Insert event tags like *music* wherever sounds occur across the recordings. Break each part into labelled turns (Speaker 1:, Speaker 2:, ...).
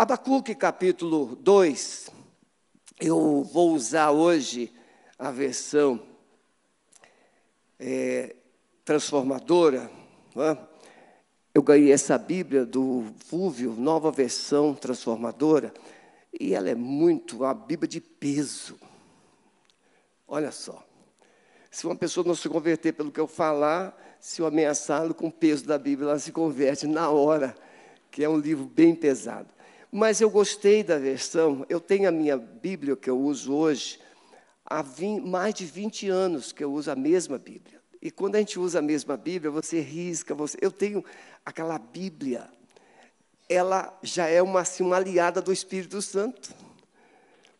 Speaker 1: Abacuque capítulo 2, eu vou usar hoje a versão é, transformadora. É? Eu ganhei essa Bíblia do Fúvio, nova versão transformadora, e ela é muito, uma Bíblia de peso. Olha só. Se uma pessoa não se converter pelo que eu falar, se eu ameaçá-lo com o peso da Bíblia, ela se converte na hora, que é um livro bem pesado. Mas eu gostei da versão, eu tenho a minha Bíblia que eu uso hoje, há 20, mais de 20 anos que eu uso a mesma Bíblia. E quando a gente usa a mesma Bíblia, você risca, você, eu tenho aquela Bíblia, ela já é uma, assim, uma aliada do Espírito Santo.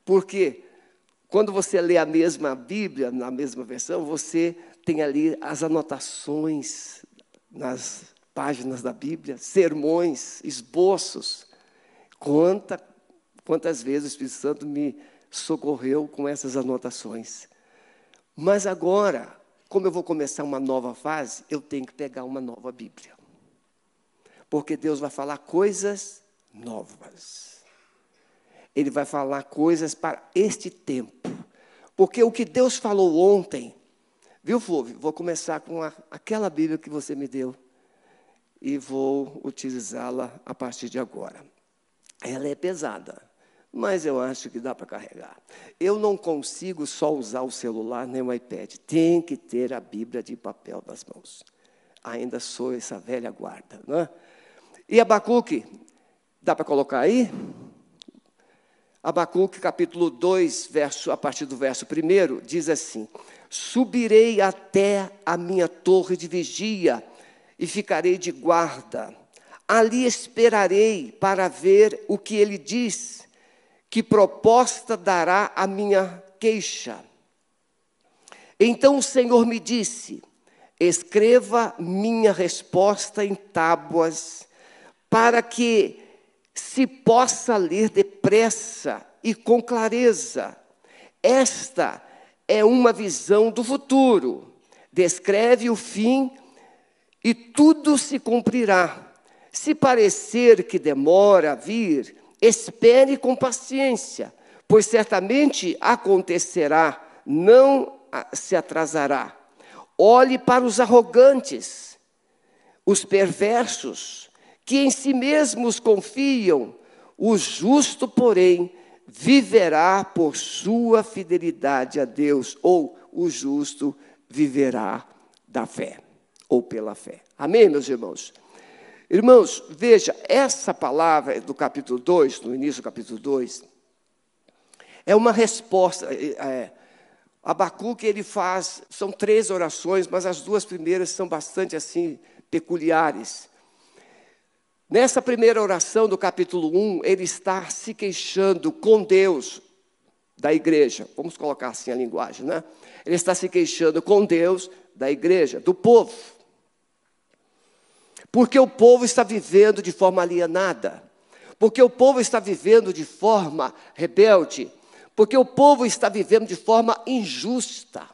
Speaker 1: Porque quando você lê a mesma Bíblia, na mesma versão, você tem ali as anotações nas páginas da Bíblia, sermões, esboços. Quanta, quantas vezes o Espírito Santo me socorreu com essas anotações. Mas agora, como eu vou começar uma nova fase, eu tenho que pegar uma nova Bíblia. Porque Deus vai falar coisas novas. Ele vai falar coisas para este tempo. Porque o que Deus falou ontem, viu, Flávio? Vou começar com a, aquela Bíblia que você me deu e vou utilizá-la a partir de agora. Ela é pesada, mas eu acho que dá para carregar. Eu não consigo só usar o celular nem o iPad, tem que ter a Bíblia de papel nas mãos. Ainda sou essa velha guarda, não é? E Abacuque, dá para colocar aí? Abacuque, capítulo 2, verso, a partir do verso 1, diz assim: Subirei até a minha torre de vigia e ficarei de guarda Ali esperarei para ver o que ele diz, que proposta dará a minha queixa. Então o Senhor me disse: escreva minha resposta em tábuas, para que se possa ler depressa e com clareza. Esta é uma visão do futuro. Descreve o fim e tudo se cumprirá. Se parecer que demora a vir, espere com paciência, pois certamente acontecerá, não se atrasará. Olhe para os arrogantes, os perversos, que em si mesmos confiam, o justo, porém, viverá por sua fidelidade a Deus, ou o justo viverá da fé, ou pela fé. Amém, meus irmãos? Irmãos, veja, essa palavra do capítulo 2, no início do capítulo 2, é uma resposta. É, é, Abacuque, ele faz, são três orações, mas as duas primeiras são bastante assim, peculiares. Nessa primeira oração do capítulo 1, ele está se queixando com Deus da igreja. Vamos colocar assim a linguagem, né? Ele está se queixando com Deus da igreja, do povo. Porque o povo está vivendo de forma alienada. Porque o povo está vivendo de forma rebelde. Porque o povo está vivendo de forma injusta.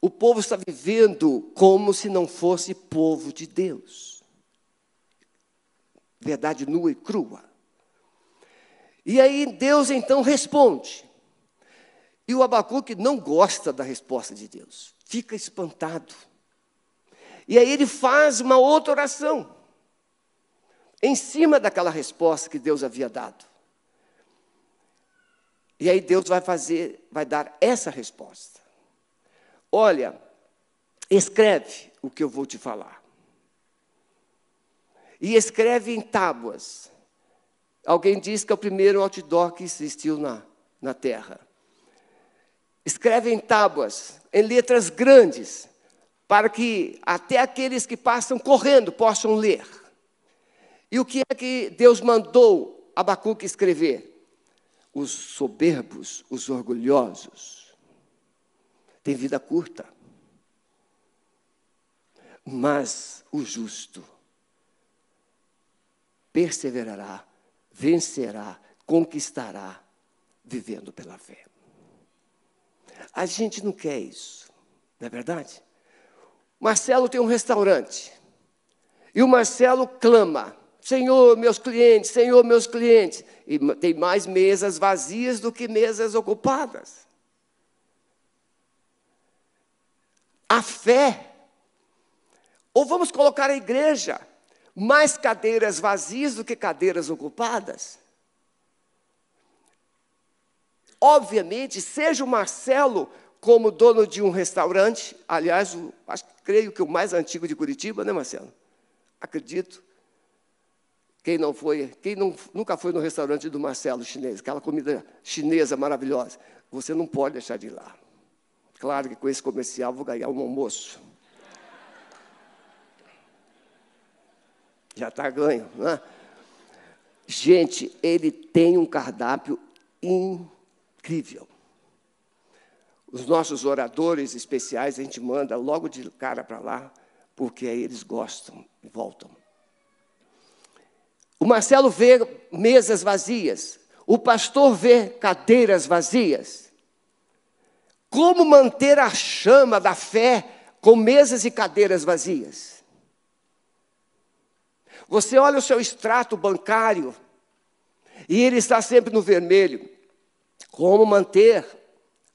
Speaker 1: O povo está vivendo como se não fosse povo de Deus. Verdade nua e crua. E aí Deus então responde. E o Abacuque não gosta da resposta de Deus, fica espantado. E aí ele faz uma outra oração, em cima daquela resposta que Deus havia dado. E aí Deus vai fazer, vai dar essa resposta. Olha, escreve o que eu vou te falar. E escreve em tábuas. Alguém diz que é o primeiro outdoor que existiu na, na terra. Escreve em tábuas, em letras grandes, para que até aqueles que passam correndo possam ler. E o que é que Deus mandou Abacuque escrever? Os soberbos, os orgulhosos, têm vida curta. Mas o justo perseverará, vencerá, conquistará, vivendo pela fé. A gente não quer isso, não é verdade? Marcelo tem um restaurante. E o Marcelo clama, Senhor, meus clientes, Senhor, meus clientes. E tem mais mesas vazias do que mesas ocupadas. A fé. Ou vamos colocar a igreja, mais cadeiras vazias do que cadeiras ocupadas. Obviamente, seja o Marcelo como dono de um restaurante, aliás, o, acho, creio que o mais antigo de Curitiba, né, Marcelo? Acredito. Quem não foi, quem não, nunca foi no restaurante do Marcelo chinês, aquela comida chinesa maravilhosa, você não pode deixar de ir lá. Claro que com esse comercial vou ganhar um almoço. Já está ganho, né? Gente, ele tem um cardápio incrível. Os nossos oradores especiais a gente manda logo de cara para lá, porque aí eles gostam e voltam. O Marcelo vê mesas vazias, o pastor vê cadeiras vazias. Como manter a chama da fé com mesas e cadeiras vazias? Você olha o seu extrato bancário e ele está sempre no vermelho. Como manter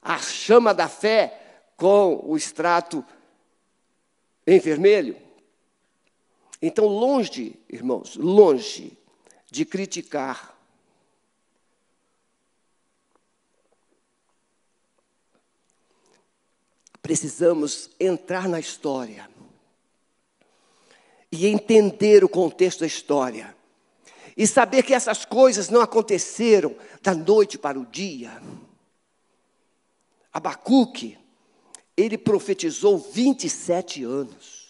Speaker 1: a chama da fé com o extrato em vermelho? Então, longe, irmãos, longe de criticar. Precisamos entrar na história e entender o contexto da história. E saber que essas coisas não aconteceram da noite para o dia. Abacuque, ele profetizou 27 anos.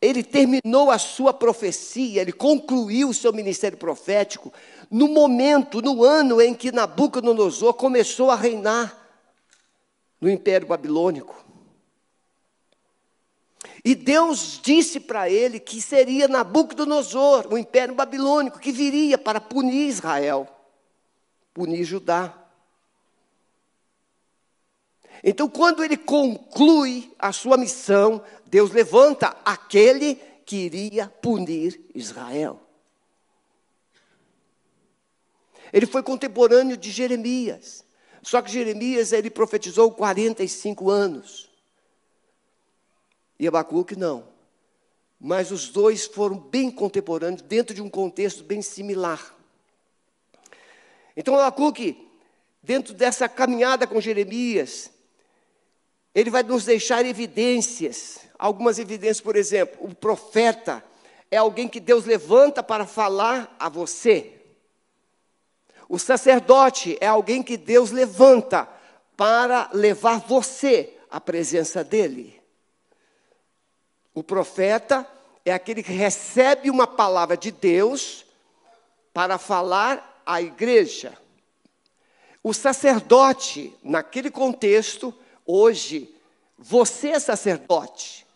Speaker 1: ele terminou a sua profecia, ele concluiu o seu ministério profético no momento, no ano em que Nabucodonosor começou a reinar no Império Babilônico. E Deus disse para ele que seria Nabucodonosor, o Império Babilônico, que viria para punir Israel, punir Judá. Então, quando ele conclui a sua missão, Deus levanta aquele que iria punir Israel. Ele foi contemporâneo de Jeremias. Só que Jeremias ele profetizou 45 anos. E Abacuque não. Mas os dois foram bem contemporâneos, dentro de um contexto bem similar. Então Abacuque, dentro dessa caminhada com Jeremias, ele vai nos deixar evidências. Algumas evidências, por exemplo, o profeta é alguém que Deus levanta para falar a você. O sacerdote é alguém que Deus levanta para levar você à presença dele. O profeta é aquele que recebe uma palavra de Deus para falar à igreja. O sacerdote, naquele contexto, Hoje, você é sacerdote,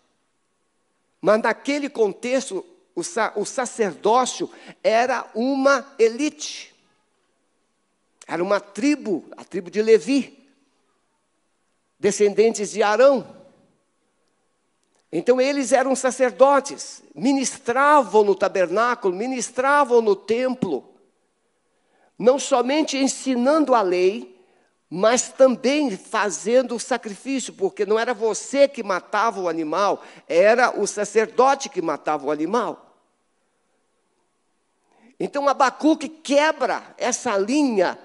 Speaker 1: mas naquele contexto, o, sa o sacerdócio era uma elite, era uma tribo, a tribo de Levi, descendentes de Arão. Então eles eram sacerdotes, ministravam no tabernáculo, ministravam no templo, não somente ensinando a lei, mas também fazendo o sacrifício, porque não era você que matava o animal, era o sacerdote que matava o animal. Então Abacuque quebra essa linha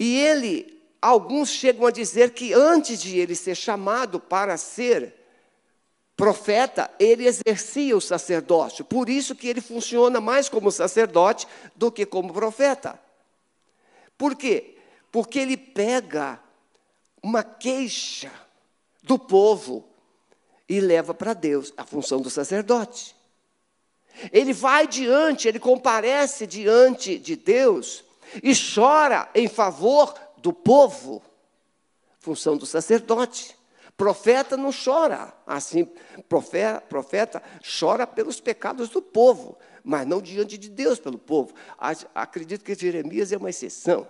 Speaker 1: e ele, alguns chegam a dizer que antes de ele ser chamado para ser profeta, ele exercia o sacerdócio. Por isso que ele funciona mais como sacerdote do que como profeta. Por quê? porque ele pega uma queixa do povo e leva para Deus, a função do sacerdote. Ele vai diante, ele comparece diante de Deus e chora em favor do povo, função do sacerdote. Profeta não chora assim, profeta, profeta chora pelos pecados do povo, mas não diante de Deus pelo povo. Acredito que Jeremias é uma exceção.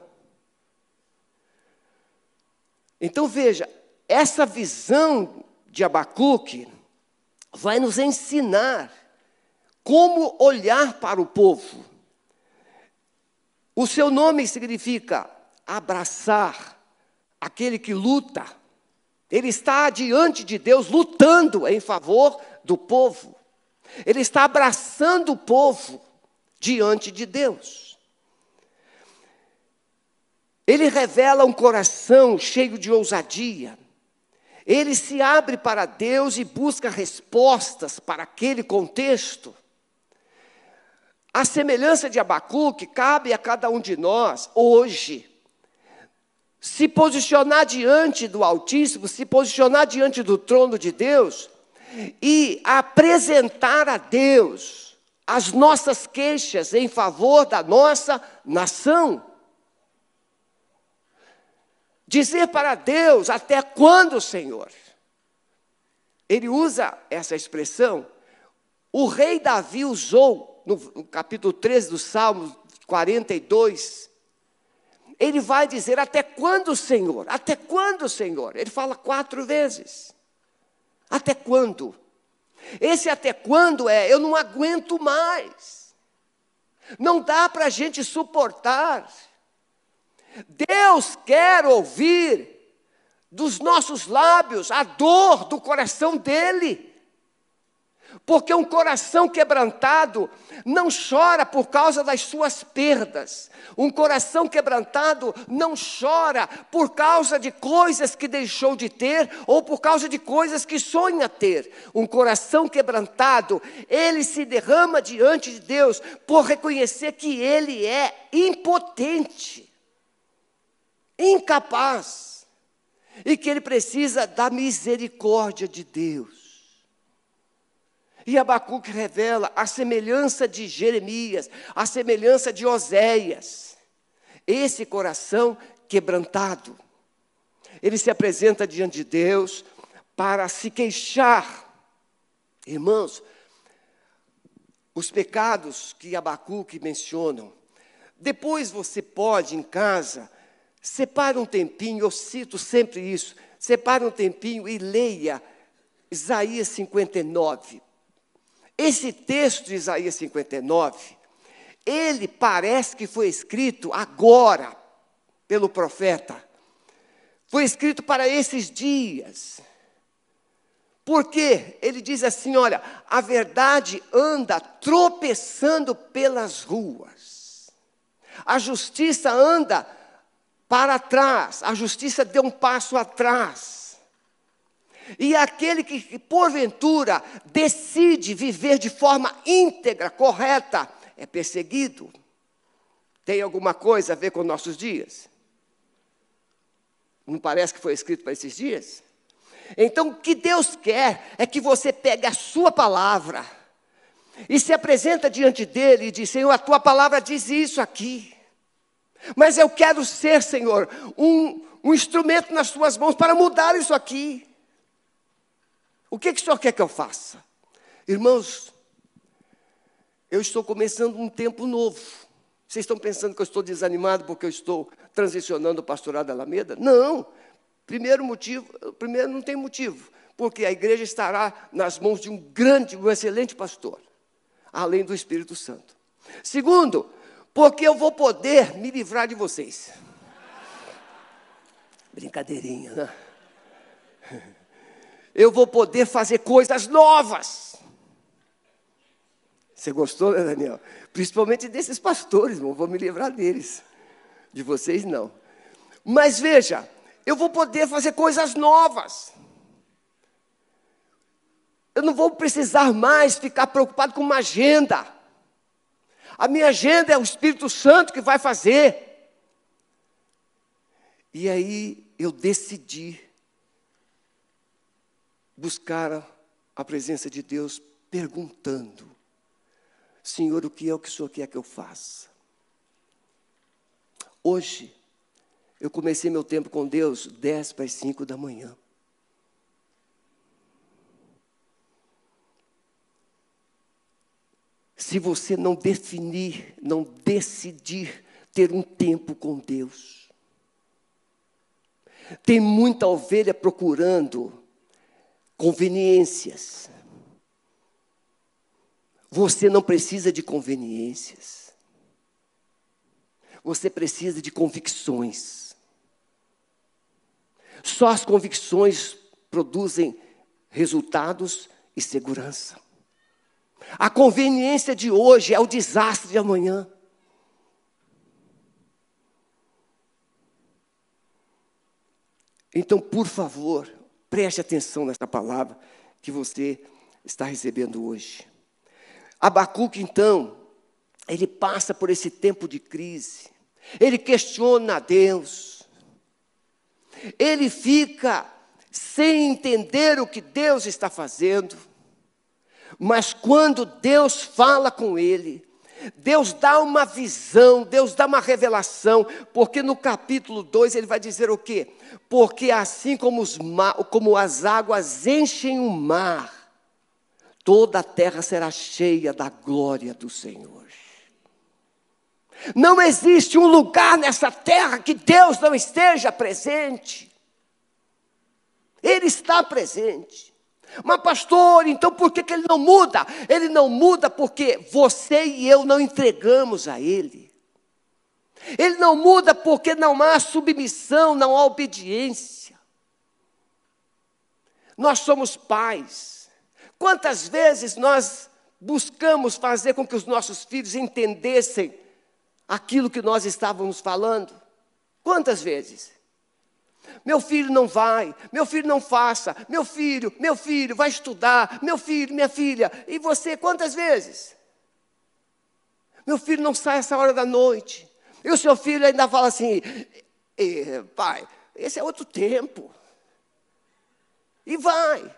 Speaker 1: Então veja, essa visão de Abacuque vai nos ensinar como olhar para o povo. O seu nome significa abraçar aquele que luta. Ele está diante de Deus lutando em favor do povo. Ele está abraçando o povo diante de Deus. Ele revela um coração cheio de ousadia. Ele se abre para Deus e busca respostas para aquele contexto. A semelhança de Abacuque, cabe a cada um de nós, hoje, se posicionar diante do Altíssimo, se posicionar diante do trono de Deus e apresentar a Deus as nossas queixas em favor da nossa nação. Dizer para Deus: até quando, Senhor? Ele usa essa expressão. O rei Davi usou no, capítulo 13 do Salmo 42. Ele vai dizer: Até quando, Senhor? Até quando, Senhor? Ele fala quatro vezes. Até quando? Esse até quando é eu não aguento mais. Não dá para a gente suportar. Deus quer ouvir dos nossos lábios a dor do coração dele. Porque um coração quebrantado não chora por causa das suas perdas. Um coração quebrantado não chora por causa de coisas que deixou de ter ou por causa de coisas que sonha ter. Um coração quebrantado, ele se derrama diante de Deus por reconhecer que ele é impotente, incapaz e que ele precisa da misericórdia de Deus. E Abacuque revela a semelhança de Jeremias, a semelhança de Oséias. Esse coração quebrantado. Ele se apresenta diante de Deus para se queixar. Irmãos, os pecados que Abacuque mencionam, depois você pode em casa, separe um tempinho, eu cito sempre isso, separe um tempinho e leia Isaías 59. Esse texto de Isaías 59, ele parece que foi escrito agora pelo profeta. Foi escrito para esses dias. Porque ele diz assim: olha, a verdade anda tropeçando pelas ruas, a justiça anda para trás, a justiça deu um passo atrás. E aquele que, porventura, decide viver de forma íntegra, correta, é perseguido. Tem alguma coisa a ver com nossos dias? Não parece que foi escrito para esses dias? Então, o que Deus quer é que você pegue a sua palavra e se apresenta diante dele e diz: Senhor, a tua palavra diz isso aqui. Mas eu quero ser, Senhor, um, um instrumento nas tuas mãos para mudar isso aqui. O que, que o senhor quer que eu faça? Irmãos, eu estou começando um tempo novo. Vocês estão pensando que eu estou desanimado porque eu estou transicionando o pastorado da Alameda? Não. Primeiro motivo, primeiro não tem motivo, porque a igreja estará nas mãos de um grande, um excelente pastor, além do Espírito Santo. Segundo, porque eu vou poder me livrar de vocês. Brincadeirinha, né? Eu vou poder fazer coisas novas. Você gostou, né, Daniel? Principalmente desses pastores, não vou me livrar deles. De vocês, não. Mas veja, eu vou poder fazer coisas novas. Eu não vou precisar mais ficar preocupado com uma agenda. A minha agenda é o Espírito Santo que vai fazer. E aí eu decidi buscar a presença de Deus perguntando: Senhor, o que é o que o Senhor quer que eu faça? Hoje, eu comecei meu tempo com Deus 10 para as 5 da manhã. Se você não definir, não decidir ter um tempo com Deus, tem muita ovelha procurando conveniências. Você não precisa de conveniências. Você precisa de convicções. Só as convicções produzem resultados e segurança. A conveniência de hoje é o desastre de amanhã. Então, por favor, preste atenção nessa palavra que você está recebendo hoje. Abacuque, então, ele passa por esse tempo de crise, ele questiona a Deus, ele fica sem entender o que Deus está fazendo, mas quando Deus fala com ele, Deus dá uma visão, Deus dá uma revelação, porque no capítulo 2 ele vai dizer o quê? Porque assim como, os como as águas enchem o mar, toda a terra será cheia da glória do Senhor. Não existe um lugar nessa terra que Deus não esteja presente. Ele está presente. Mas, pastor, então por que, que ele não muda? Ele não muda porque você e eu não entregamos a Ele. Ele não muda porque não há submissão, não há obediência. Nós somos pais. Quantas vezes nós buscamos fazer com que os nossos filhos entendessem aquilo que nós estávamos falando? Quantas vezes? Meu filho não vai, meu filho não faça, meu filho, meu filho vai estudar, meu filho, minha filha. E você, quantas vezes? Meu filho não sai essa hora da noite. E o seu filho ainda fala assim: pai, esse é outro tempo. E vai.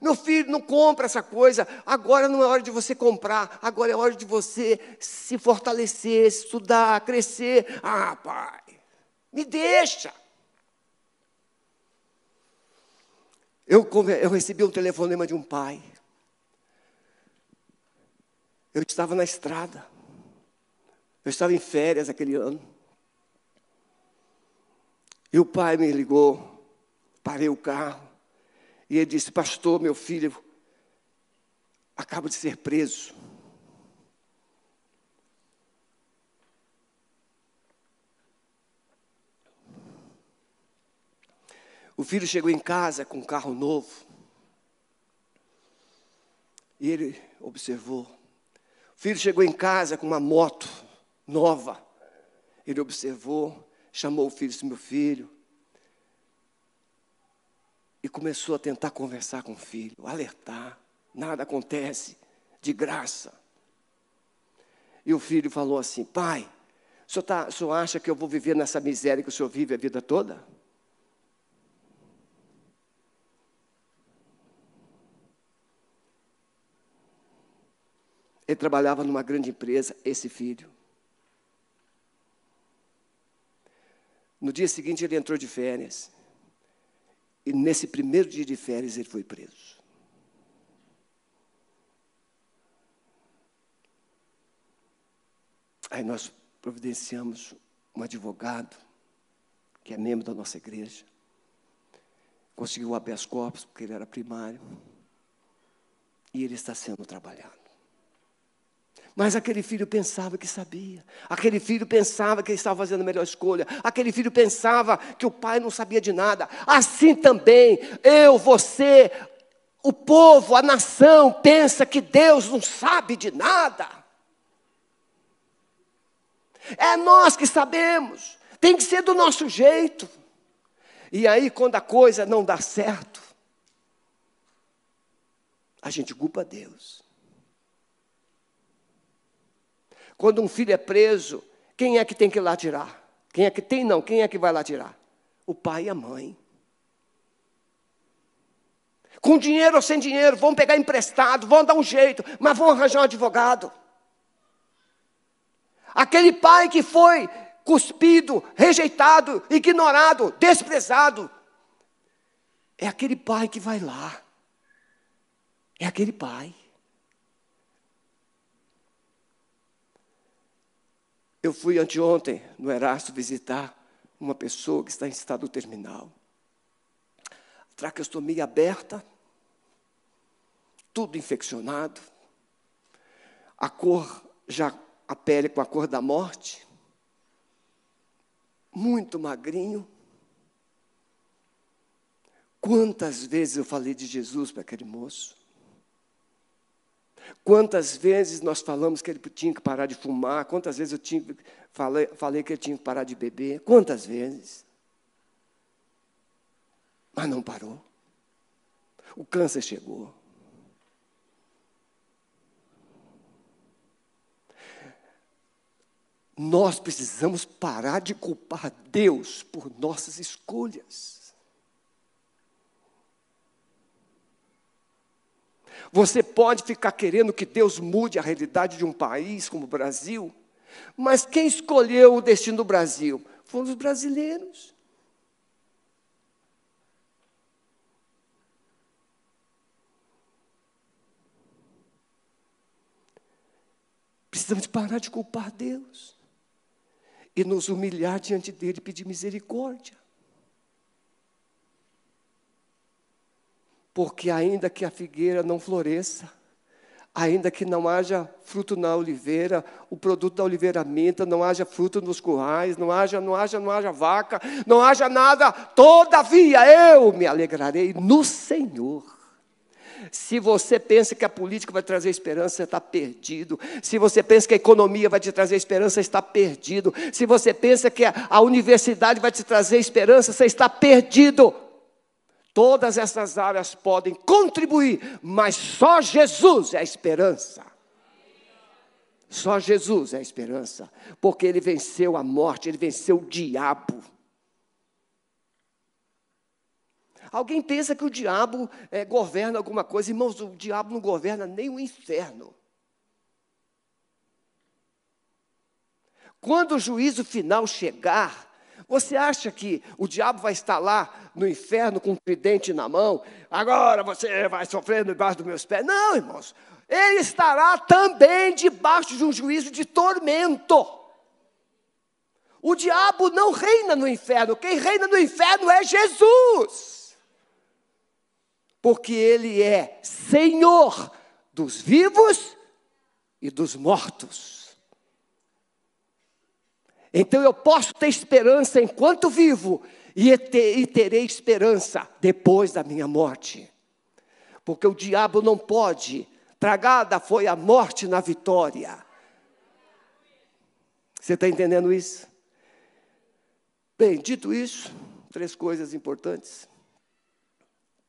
Speaker 1: Meu filho, não compra essa coisa. Agora não é hora de você comprar. Agora é hora de você se fortalecer, estudar, crescer. Ah, pai, me deixa. Eu, eu recebi um telefonema de um pai. Eu estava na estrada. Eu estava em férias aquele ano. E o pai me ligou, parei o carro, e ele disse: Pastor, meu filho acaba de ser preso. O filho chegou em casa com um carro novo. E ele observou. O filho chegou em casa com uma moto nova. Ele observou, chamou o filho, disse: Meu filho. E começou a tentar conversar com o filho, alertar. Nada acontece de graça. E o filho falou assim: Pai, o senhor, tá, o senhor acha que eu vou viver nessa miséria que o senhor vive a vida toda? Ele trabalhava numa grande empresa, esse filho. No dia seguinte ele entrou de férias. E nesse primeiro dia de férias ele foi preso. Aí nós providenciamos um advogado, que é membro da nossa igreja. Conseguiu o habeas corpus, porque ele era primário. E ele está sendo trabalhado. Mas aquele filho pensava que sabia. Aquele filho pensava que estava fazendo a melhor escolha. Aquele filho pensava que o pai não sabia de nada. Assim também, eu, você, o povo, a nação pensa que Deus não sabe de nada. É nós que sabemos. Tem que ser do nosso jeito. E aí, quando a coisa não dá certo, a gente culpa Deus. Quando um filho é preso, quem é que tem que ir lá tirar? Quem é que tem? Não, quem é que vai lá tirar? O pai e a mãe. Com dinheiro ou sem dinheiro, vão pegar emprestado, vão dar um jeito, mas vão arranjar um advogado. Aquele pai que foi cuspido, rejeitado, ignorado, desprezado, é aquele pai que vai lá. É aquele pai. Eu fui anteontem no Erasto visitar uma pessoa que está em estado terminal. Traqueostomia aberta, tudo infeccionado. a cor, já a pele com a cor da morte, muito magrinho. Quantas vezes eu falei de Jesus para aquele moço? Quantas vezes nós falamos que ele tinha que parar de fumar? Quantas vezes eu tinha, falei, falei que ele tinha que parar de beber? Quantas vezes? Mas não parou. O câncer chegou. Nós precisamos parar de culpar Deus por nossas escolhas. Você pode ficar querendo que Deus mude a realidade de um país como o Brasil, mas quem escolheu o destino do Brasil? Foram os brasileiros. Precisamos parar de culpar Deus e nos humilhar diante dele e pedir misericórdia. Porque ainda que a figueira não floresça, ainda que não haja fruto na oliveira, o produto da oliveira minta, não haja fruto nos currais, não haja, não haja, não haja vaca, não haja nada, todavia eu me alegrarei no Senhor. Se você pensa que a política vai trazer esperança, você está perdido. Se você pensa que a economia vai te trazer esperança, você está perdido. Se você pensa que a universidade vai te trazer esperança, você está perdido. Todas essas áreas podem contribuir, mas só Jesus é a esperança. Só Jesus é a esperança, porque ele venceu a morte, ele venceu o diabo. Alguém pensa que o diabo é, governa alguma coisa. Irmãos, o diabo não governa nem o inferno. Quando o juízo final chegar, você acha que o diabo vai estar lá no inferno com um tridente na mão? Agora você vai sofrer debaixo dos meus pés. Não, irmãos. Ele estará também debaixo de um juízo de tormento. O diabo não reina no inferno. Quem reina no inferno é Jesus porque Ele é Senhor dos vivos e dos mortos. Então eu posso ter esperança enquanto vivo e, terei esperança depois da minha morte, porque o diabo não pode, tragada foi a morte na vitória. Você está entendendo isso? Bem, dito isso, três coisas importantes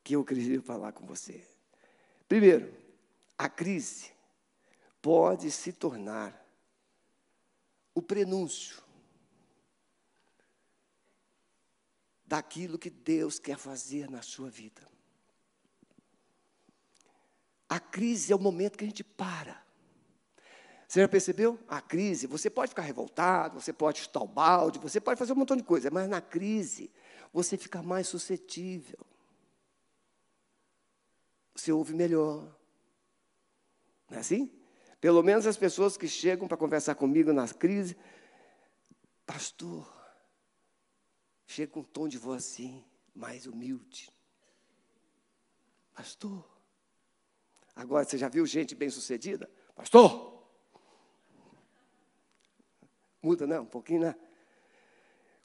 Speaker 1: que eu queria falar com você. Primeiro, a crise pode se tornar o prenúncio daquilo que Deus quer fazer na sua vida. A crise é o momento que a gente para. Você já percebeu? A crise, você pode ficar revoltado, você pode chutar o balde, você pode fazer um montão de coisa, mas na crise você fica mais suscetível você ouve melhor. Não é assim? Pelo menos as pessoas que chegam para conversar comigo nas crises, pastor, chega com um tom de voz assim, mais humilde. Pastor, agora você já viu gente bem-sucedida? Pastor! Muda, não, um pouquinho, né?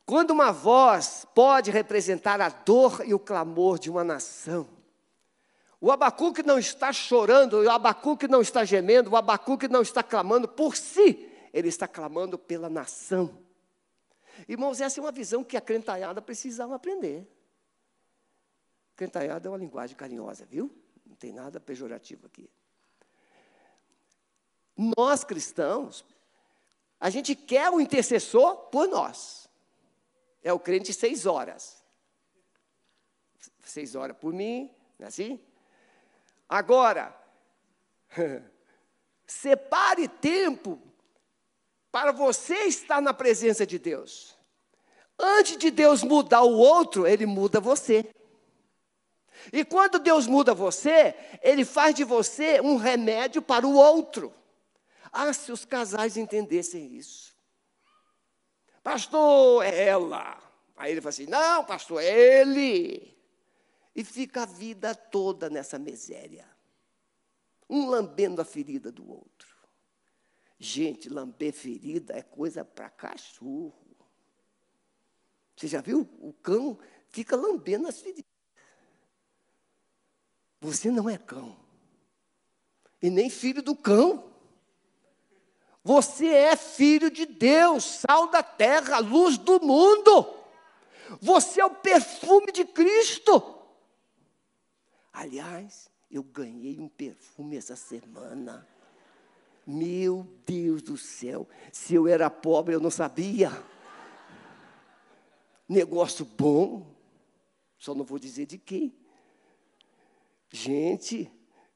Speaker 1: Quando uma voz pode representar a dor e o clamor de uma nação, o Abacuque não está chorando, o Abacuque não está gemendo, o Abacuque não está clamando por si, ele está clamando pela nação. Irmãos, essa é uma visão que a crentaiada precisava aprender. Crentaiada é uma linguagem carinhosa, viu? Não tem nada pejorativo aqui. Nós cristãos, a gente quer o intercessor por nós. É o crente seis horas. Seis horas por mim, não é assim? Agora, *laughs* separe tempo para você estar na presença de Deus. Antes de Deus mudar o outro, Ele muda você. E quando Deus muda você, Ele faz de você um remédio para o outro. Ah, se os casais entendessem isso. Pastor, é ela. Aí ele fala assim: não, pastor, é ele e fica a vida toda nessa miséria, um lambendo a ferida do outro. Gente, lamber ferida é coisa para cachorro. Você já viu? O cão fica lambendo as feridas. Você não é cão. E nem filho do cão. Você é filho de Deus, sal da terra, luz do mundo. Você é o perfume de Cristo. Aliás, eu ganhei um perfume essa semana. Meu Deus do céu, se eu era pobre eu não sabia. Negócio bom, só não vou dizer de quem. Gente,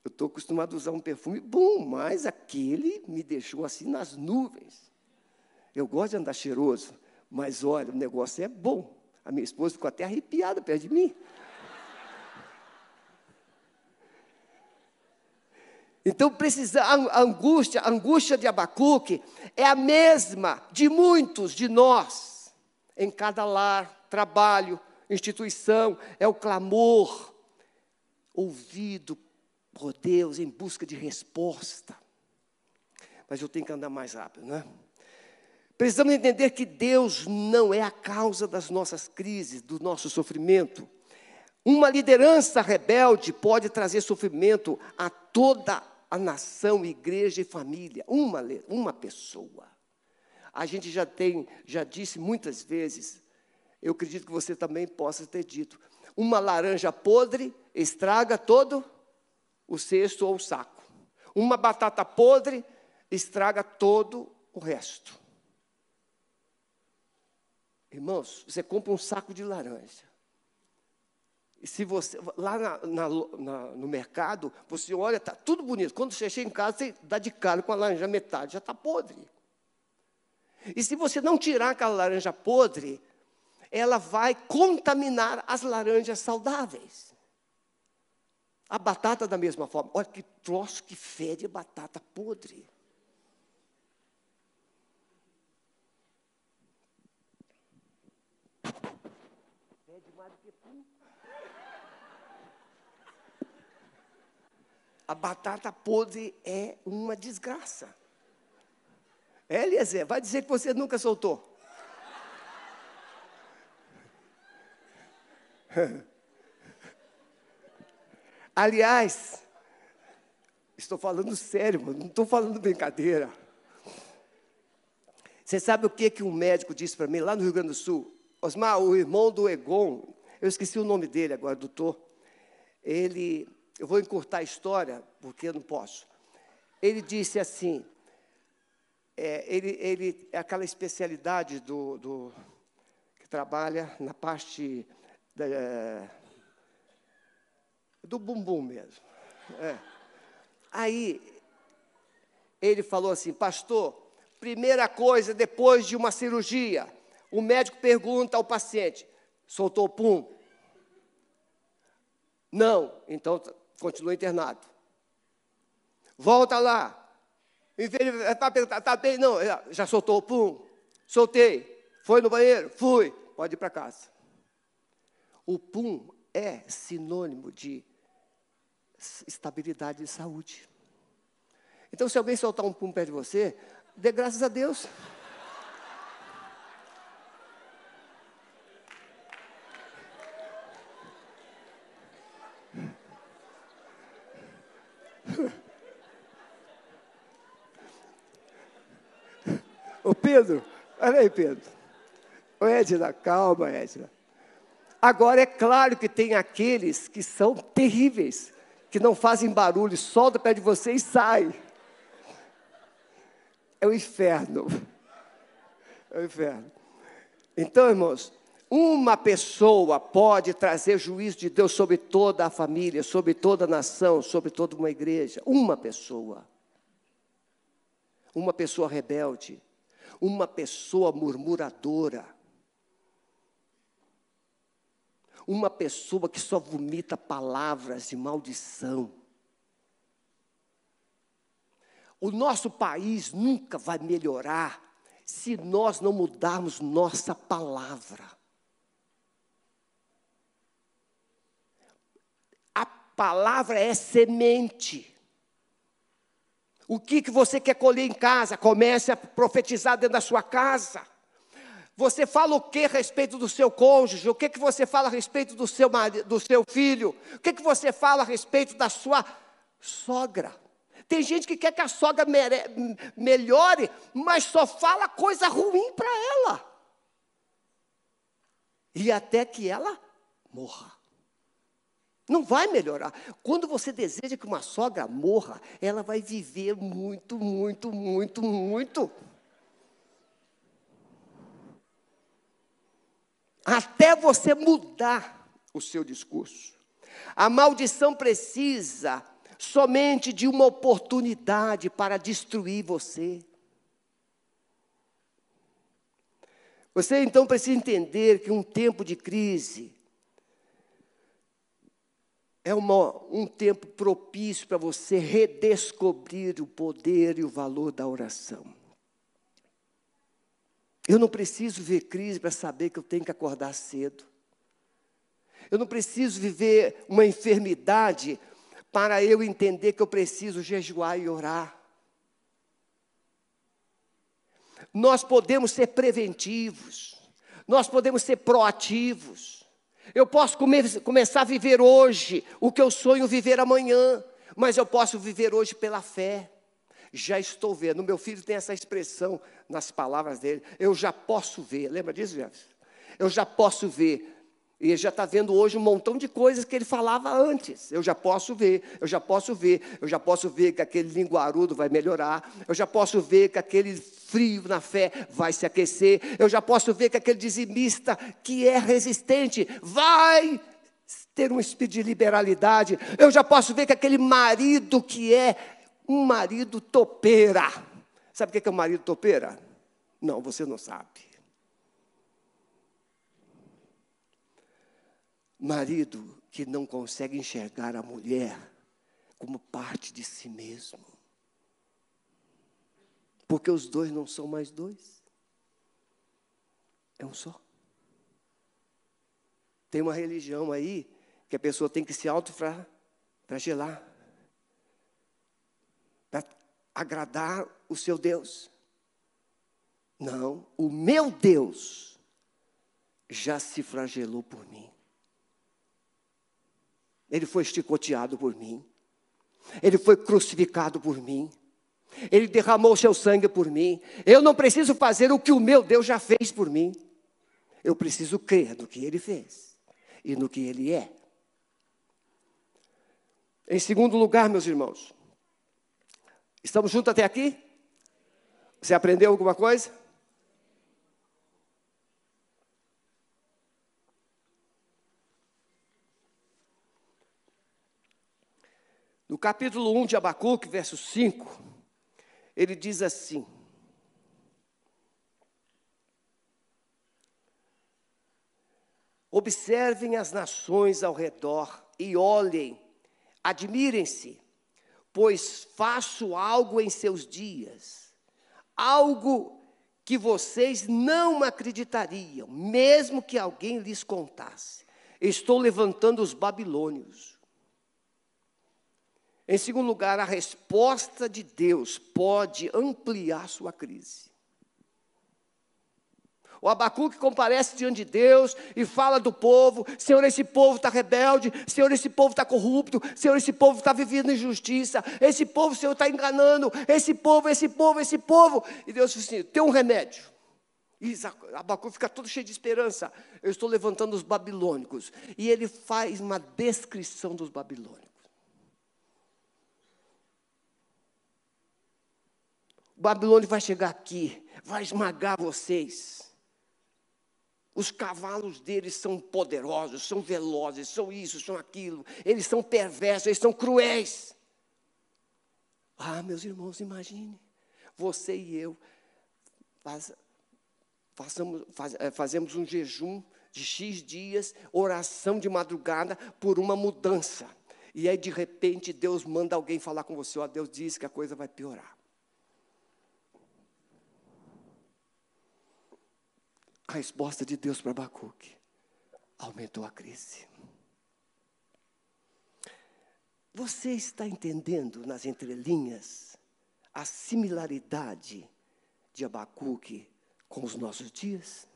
Speaker 1: eu estou acostumado a usar um perfume bom, mas aquele me deixou assim nas nuvens. Eu gosto de andar cheiroso, mas olha, o negócio é bom. A minha esposa ficou até arrepiada perto de mim. Então precisa a angústia, a angústia de Abacuque é a mesma de muitos de nós em cada lar, trabalho, instituição, é o clamor ouvido por Deus em busca de resposta. Mas eu tenho que andar mais rápido, né? Precisamos entender que Deus não é a causa das nossas crises, do nosso sofrimento. Uma liderança rebelde pode trazer sofrimento a toda a nação, igreja e família. Uma, uma pessoa. A gente já tem, já disse muitas vezes, eu acredito que você também possa ter dito. Uma laranja podre estraga todo o cesto ou o saco. Uma batata podre estraga todo o resto. Irmãos, você compra um saco de laranja. Se você, lá na, na, na, no mercado, você olha, está tudo bonito. Quando você chega em casa, você dá de cara com a laranja metade, já está podre. E se você não tirar aquela laranja podre, ela vai contaminar as laranjas saudáveis. A batata da mesma forma. Olha que troço que fede batata podre. Fede mais do que pum. A batata podre é uma desgraça. É, Eliezer, vai dizer que você nunca soltou. *laughs* Aliás, estou falando sério, não estou falando brincadeira. Você sabe o que, que um médico disse para mim lá no Rio Grande do Sul? Osmar, o irmão do Egon, eu esqueci o nome dele agora, doutor. Ele, eu vou encurtar a história, porque eu não posso. Ele disse assim, é, ele, ele, é aquela especialidade do, do, que trabalha na parte da, do bumbum mesmo. É. Aí ele falou assim, pastor, primeira coisa depois de uma cirurgia, o médico pergunta ao paciente, soltou pum? Não, então continua internado. Volta lá. Em vez de perguntar, está bem? Não, já soltou pum? Soltei. Foi no banheiro? Fui. Pode ir para casa. O pum é sinônimo de estabilidade de saúde. Então, se alguém soltar um pum perto de você, dê graças a Deus. Ô Pedro, olha aí, Pedro. Ô Edna, calma, Edna. Agora é claro que tem aqueles que são terríveis que não fazem barulho, solta perto de você e sai. É o inferno. É o inferno. Então, irmãos, uma pessoa pode trazer juízo de Deus sobre toda a família, sobre toda a nação, sobre toda uma igreja. Uma pessoa. Uma pessoa rebelde. Uma pessoa murmuradora uma pessoa que só vomita palavras de maldição. O nosso país nunca vai melhorar se nós não mudarmos nossa palavra. A palavra é semente. O que, que você quer colher em casa? Comece a profetizar dentro da sua casa. Você fala o que a respeito do seu cônjuge? O que, que você fala a respeito do seu, marido, do seu filho? O que, que você fala a respeito da sua sogra? Tem gente que quer que a sogra mere, melhore, mas só fala coisa ruim para ela. E até que ela morra. Não vai melhorar. Quando você deseja que uma sogra morra, ela vai viver muito, muito, muito, muito. Até você mudar o seu discurso. A maldição precisa somente de uma oportunidade para destruir você. Você então precisa entender que um tempo de crise é uma, um tempo propício para você redescobrir o poder e o valor da oração. Eu não preciso ver crise para saber que eu tenho que acordar cedo. Eu não preciso viver uma enfermidade para eu entender que eu preciso jejuar e orar. Nós podemos ser preventivos, nós podemos ser proativos. Eu posso começar a viver hoje o que eu sonho viver amanhã, mas eu posso viver hoje pela fé. Já estou vendo, meu filho tem essa expressão nas palavras dele, eu já posso ver, lembra disso, Jefferson? Eu já posso ver e já está vendo hoje um montão de coisas que ele falava antes. Eu já posso ver, eu já posso ver, eu já posso ver que aquele linguarudo vai melhorar, eu já posso ver que aquele frio na fé vai se aquecer, eu já posso ver que aquele dizimista que é resistente vai ter um espírito de liberalidade, eu já posso ver que aquele marido que é um marido topeira. Sabe o que é um marido topeira? Não, você não sabe. Marido que não consegue enxergar a mulher como parte de si mesmo. Porque os dois não são mais dois. É um só. Tem uma religião aí que a pessoa tem que se autoflagelar para agradar o seu Deus. Não, o meu Deus já se flagelou por mim. Ele foi chicoteado por mim. Ele foi crucificado por mim. Ele derramou seu sangue por mim. Eu não preciso fazer o que o meu Deus já fez por mim. Eu preciso crer no que ele fez e no que ele é. Em segundo lugar, meus irmãos, estamos juntos até aqui? Você aprendeu alguma coisa? No capítulo 1 de Abacuque, verso 5, ele diz assim: Observem as nações ao redor e olhem, admirem-se, pois faço algo em seus dias, algo que vocês não acreditariam, mesmo que alguém lhes contasse. Estou levantando os babilônios em segundo lugar, a resposta de Deus pode ampliar sua crise. O Abacuque comparece diante de Deus e fala do povo: Senhor, esse povo está rebelde, Senhor, esse povo está corrupto, Senhor, esse povo está vivendo injustiça, esse povo, Senhor, está enganando, esse povo, esse povo, esse povo. E Deus diz assim: tem um remédio. E Abacuque fica todo cheio de esperança. Eu estou levantando os babilônicos. E ele faz uma descrição dos babilônicos. Babilônia vai chegar aqui, vai esmagar vocês. Os cavalos deles são poderosos, são velozes, são isso, são aquilo. Eles são perversos, eles são cruéis. Ah, meus irmãos, imagine, você e eu faz, façamos, faz, é, fazemos um jejum de X dias, oração de madrugada por uma mudança. E aí, de repente, Deus manda alguém falar com você: ó, Deus disse que a coisa vai piorar. A resposta de Deus para Abacuque aumentou a crise. Você está entendendo nas entrelinhas a similaridade de Abacuque com os nossos dias?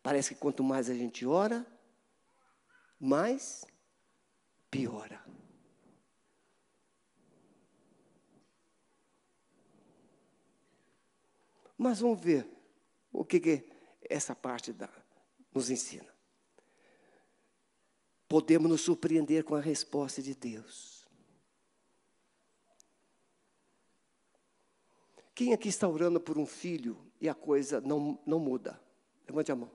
Speaker 1: Parece que quanto mais a gente ora, mais piora. Mas vamos ver o que, que essa parte da, nos ensina. Podemos nos surpreender com a resposta de Deus. Quem aqui está orando por um filho e a coisa não, não muda? Levante a mão.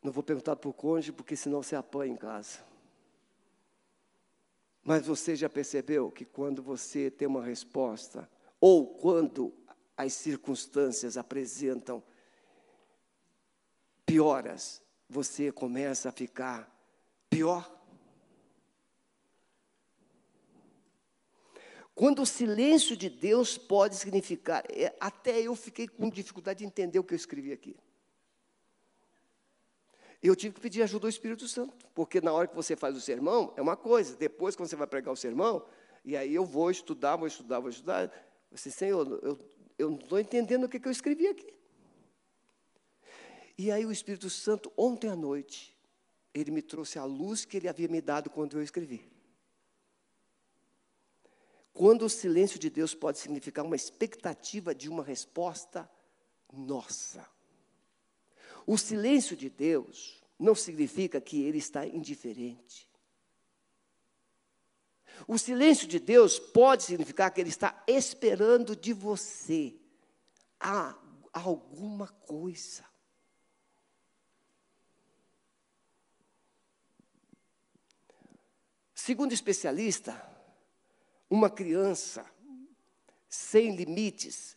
Speaker 1: Não vou perguntar para o cônjuge, porque senão você apanha em casa. Mas você já percebeu que quando você tem uma resposta, ou quando as circunstâncias apresentam pioras, você começa a ficar pior? Quando o silêncio de Deus pode significar, é, até eu fiquei com dificuldade de entender o que eu escrevi aqui. Eu tive que pedir ajuda ao Espírito Santo, porque na hora que você faz o sermão, é uma coisa, depois, quando você vai pregar o sermão, e aí eu vou estudar, vou estudar, vou estudar, você, Senhor, eu, eu não estou entendendo o que, que eu escrevi aqui. E aí o Espírito Santo, ontem à noite, ele me trouxe a luz que ele havia me dado quando eu escrevi. Quando o silêncio de Deus pode significar uma expectativa de uma resposta nossa. O silêncio de Deus não significa que ele está indiferente. O silêncio de Deus pode significar que ele está esperando de você alguma coisa. Segundo especialista, uma criança sem limites,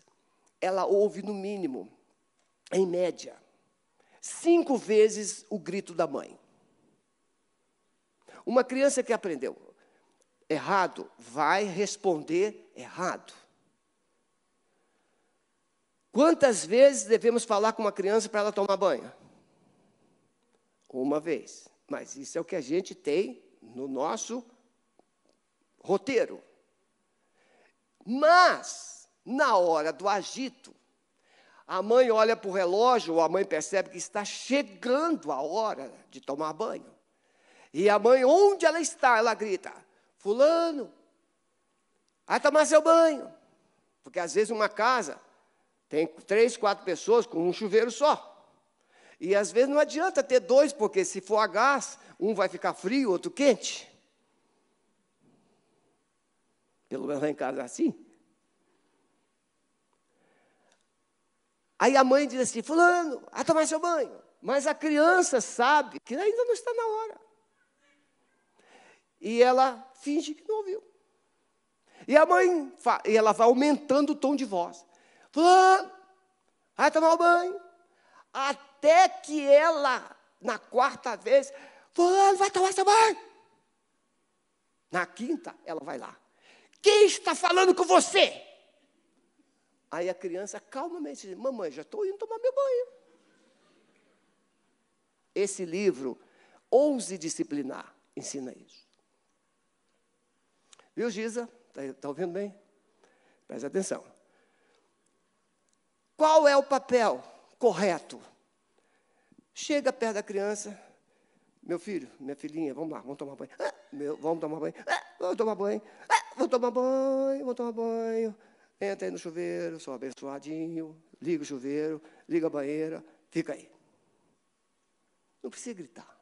Speaker 1: ela ouve no mínimo, em média, cinco vezes o grito da mãe. Uma criança que aprendeu errado vai responder errado. Quantas vezes devemos falar com uma criança para ela tomar banho? Uma vez. Mas isso é o que a gente tem no nosso roteiro. Mas, na hora do agito, a mãe olha para o relógio, ou a mãe percebe que está chegando a hora de tomar banho. E a mãe, onde ela está, ela grita: Fulano, vai tomar seu banho. Porque às vezes uma casa tem três, quatro pessoas com um chuveiro só. E às vezes não adianta ter dois, porque se for a gás, um vai ficar frio, outro quente. Pelo menos lá em casa é assim. Aí a mãe diz assim: Fulano, vai tomar seu banho. Mas a criança sabe que ainda não está na hora. E ela finge que não ouviu. E a mãe, e ela vai aumentando o tom de voz. Fulano, vai tomar o banho. Até que ela, na quarta vez, Fulano, vai tomar seu banho. Na quinta, ela vai lá. Quem está falando com você? Aí a criança calmamente diz: Mamãe, já estou indo tomar meu banho. Esse livro, Ouse Disciplinar, ensina isso. Viu, Giza? Está tá ouvindo bem? Preste atenção. Qual é o papel correto? Chega perto da criança, meu filho, minha filhinha, vamos lá, vamos tomar banho. Ah, meu, vamos tomar banho. Ah, vamos tomar banho. Ah, vamos tomar banho, vamos tomar banho. Entra aí no chuveiro, sou abençoadinho, liga o chuveiro, liga a banheira, fica aí. Não precisa gritar.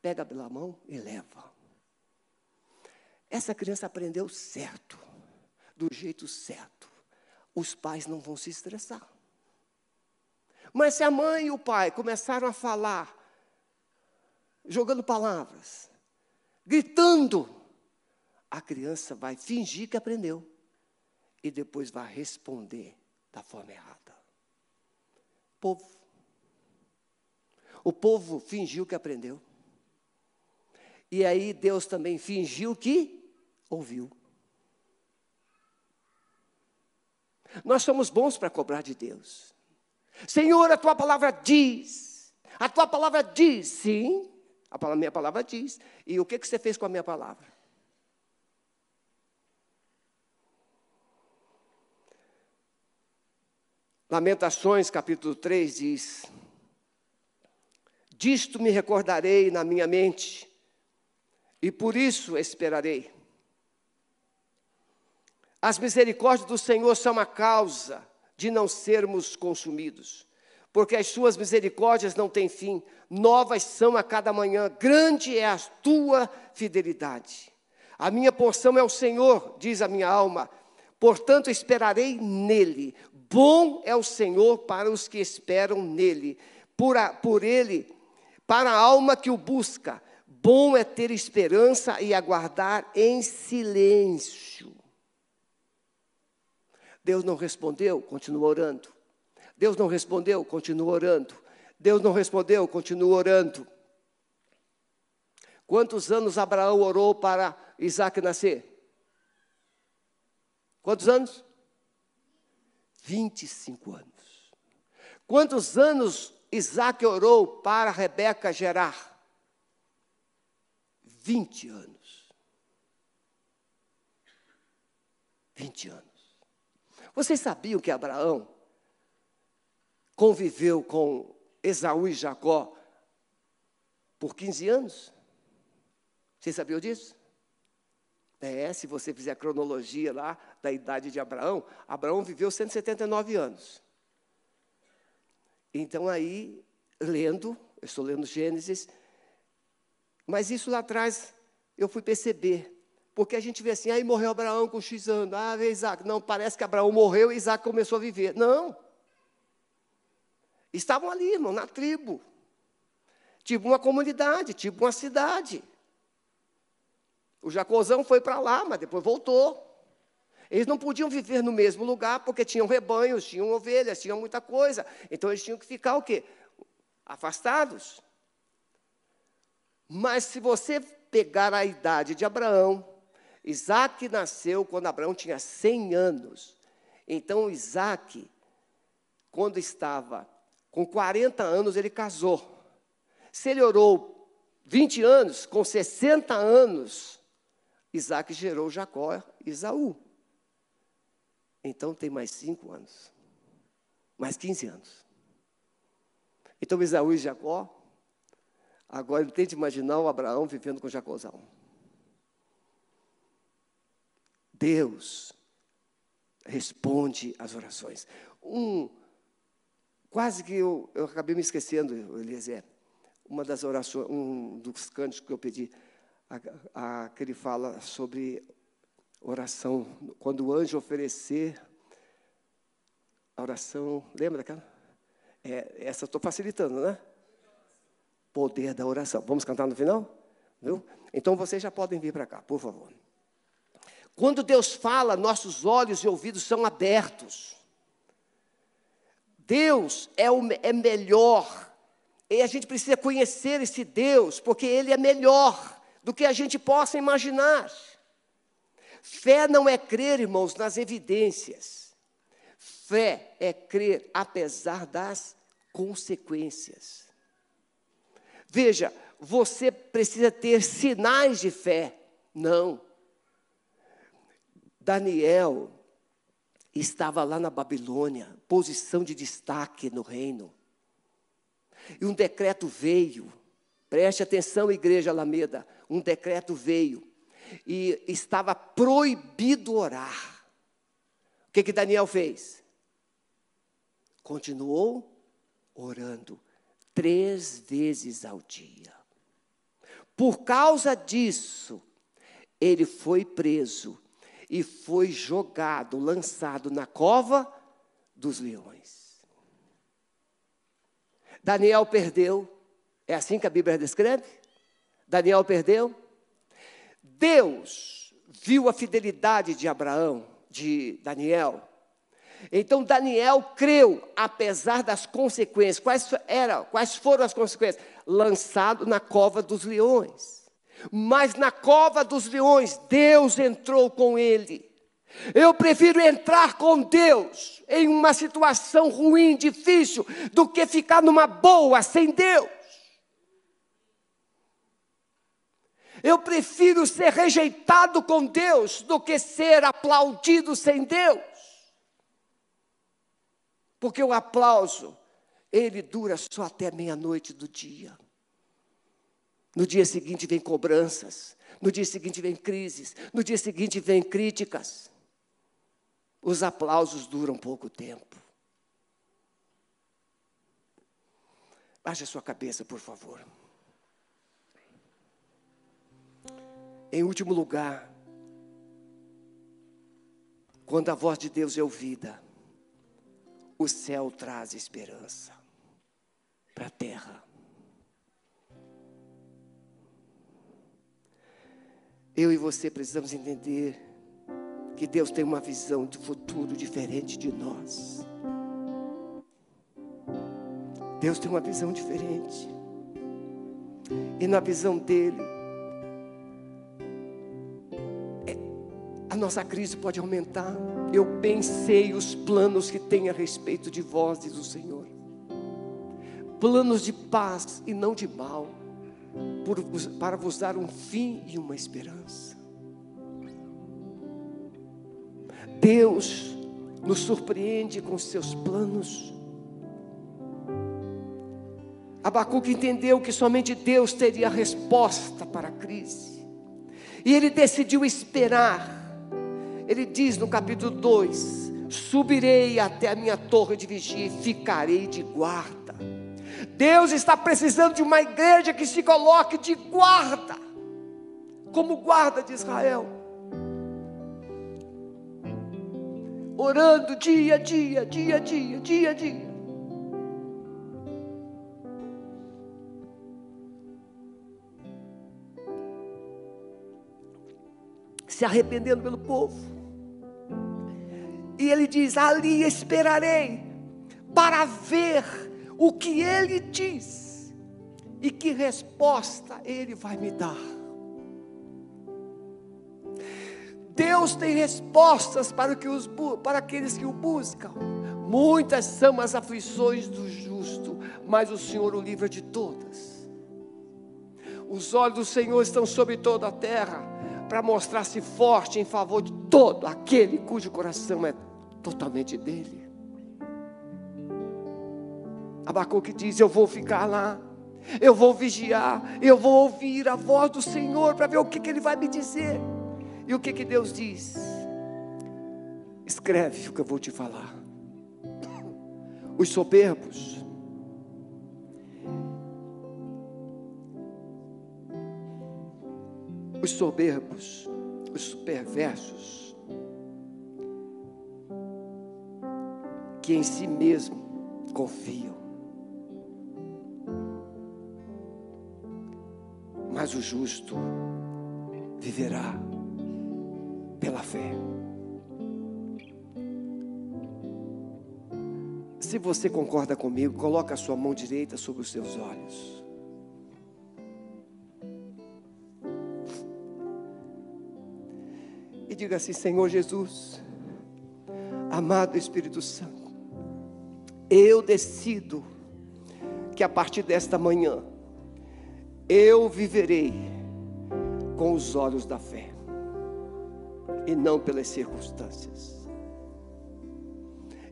Speaker 1: Pega pela mão e leva. Essa criança aprendeu certo, do jeito certo. Os pais não vão se estressar. Mas se a mãe e o pai começaram a falar, jogando palavras, gritando, a criança vai fingir que aprendeu e depois vai responder da forma errada. Povo. O povo fingiu que aprendeu. E aí Deus também fingiu que ouviu. Nós somos bons para cobrar de Deus. Senhor, a tua palavra diz. A tua palavra diz, sim. A minha palavra diz. E o que, que você fez com a minha palavra? Lamentações, capítulo 3 diz: Disto me recordarei na minha mente, e por isso esperarei. As misericórdias do Senhor são a causa de não sermos consumidos, porque as suas misericórdias não têm fim, novas são a cada manhã, grande é a tua fidelidade. A minha porção é o Senhor, diz a minha alma, portanto esperarei nele. Bom é o Senhor para os que esperam nele, por, a, por ele, para a alma que o busca. Bom é ter esperança e aguardar em silêncio. Deus não respondeu, continua orando. Deus não respondeu, continua orando. Deus não respondeu, continua orando. Quantos anos Abraão orou para Isaac nascer? Quantos anos? 25 anos. Quantos anos Isaac orou para Rebeca gerar? 20 anos. 20 anos. Vocês sabiam que Abraão conviveu com Esaú e Jacó por 15 anos? Vocês sabiam disso? É, se você fizer a cronologia lá da idade de Abraão, Abraão viveu 179 anos. Então aí, lendo, eu estou lendo Gênesis, mas isso lá atrás eu fui perceber. Porque a gente vê assim, aí morreu Abraão com X anos, ah, veio Isaac. Não, parece que Abraão morreu e Isaac começou a viver. Não. Estavam ali, irmão, na tribo. Tipo uma comunidade, tipo uma cidade. O Jacozão foi para lá, mas depois voltou. Eles não podiam viver no mesmo lugar porque tinham rebanhos, tinham ovelhas, tinham muita coisa. Então eles tinham que ficar o quê? Afastados. Mas se você pegar a idade de Abraão, Isaac nasceu quando Abraão tinha 100 anos. Então Isaac, quando estava com 40 anos, ele casou. Se ele orou 20 anos, com 60 anos, Isaac gerou Jacó e Isaú. Então tem mais cinco anos. Mais 15 anos. Então Isaú e Jacó, agora ele tenta imaginar o Abraão vivendo com Jacózão. Deus responde às orações. Um, quase que eu, eu acabei me esquecendo, Eliezer, uma das orações, um dos cantos que eu pedi a, a, que ele fala sobre oração. Quando o anjo oferecer a oração, lembra daquela? É, essa estou facilitando, né? Poder da oração. Vamos cantar no final? Viu? Então vocês já podem vir para cá, por favor. Quando Deus fala, nossos olhos e ouvidos são abertos. Deus é, o, é melhor. E a gente precisa conhecer esse Deus, porque Ele é melhor do que a gente possa imaginar. Fé não é crer, irmãos, nas evidências. Fé é crer apesar das consequências. Veja, você precisa ter sinais de fé. Não. Daniel estava lá na Babilônia, posição de destaque no reino. E um decreto veio. Preste atenção, igreja Alameda um decreto veio e estava proibido orar. O que, que Daniel fez? Continuou orando três vezes ao dia. Por causa disso, ele foi preso e foi jogado, lançado na cova dos leões. Daniel perdeu, é assim que a Bíblia descreve? Daniel perdeu. Deus viu a fidelidade de Abraão, de Daniel. Então Daniel creu, apesar das consequências. Quais, era, quais foram as consequências? Lançado na cova dos leões. Mas na cova dos leões, Deus entrou com ele. Eu prefiro entrar com Deus em uma situação ruim, difícil, do que ficar numa boa sem Deus. Eu prefiro ser rejeitado com Deus do que ser aplaudido sem Deus. Porque o aplauso, ele dura só até meia-noite do dia. No dia seguinte vem cobranças, no dia seguinte vem crises, no dia seguinte vem críticas. Os aplausos duram pouco tempo. Baixe a sua cabeça, por favor. Em último lugar, quando a voz de Deus é ouvida, o céu traz esperança para a terra. Eu e você precisamos entender que Deus tem uma visão de futuro diferente de nós. Deus tem uma visão diferente. E na visão dele, a nossa crise pode aumentar. Eu pensei os planos que tem a respeito de vós, diz o Senhor. Planos de paz e não de mal, por, para vos dar um fim e uma esperança. Deus nos surpreende com seus planos Abacuque entendeu que somente Deus teria a resposta para a crise. E ele decidiu esperar. Ele diz no capítulo 2: Subirei até a minha torre de vigia e ficarei de guarda. Deus está precisando de uma igreja que se coloque de guarda, como guarda de Israel. Orando dia a dia, dia a dia, dia a dia. Se arrependendo pelo povo. E ele diz: Ali esperarei para ver o que ele diz e que resposta ele vai me dar. Deus tem respostas para, que os, para aqueles que o buscam. Muitas são as aflições do justo, mas o Senhor o livra de todas. Os olhos do Senhor estão sobre toda a terra para mostrar-se forte em favor de todo aquele cujo coração é totalmente dele. Abacuque diz: Eu vou ficar lá, eu vou vigiar, eu vou ouvir a voz do Senhor para ver o que, que Ele vai me dizer. E o que, que Deus diz? Escreve o que eu vou te falar. *laughs* Os soberbos os soberbos, os perversos, que em si mesmo confiam. Mas o justo viverá pela fé. Se você concorda comigo, coloque a sua mão direita sobre os seus olhos. Diga assim: Senhor Jesus, amado Espírito Santo, eu decido que a partir desta manhã eu viverei com os olhos da fé e não pelas circunstâncias.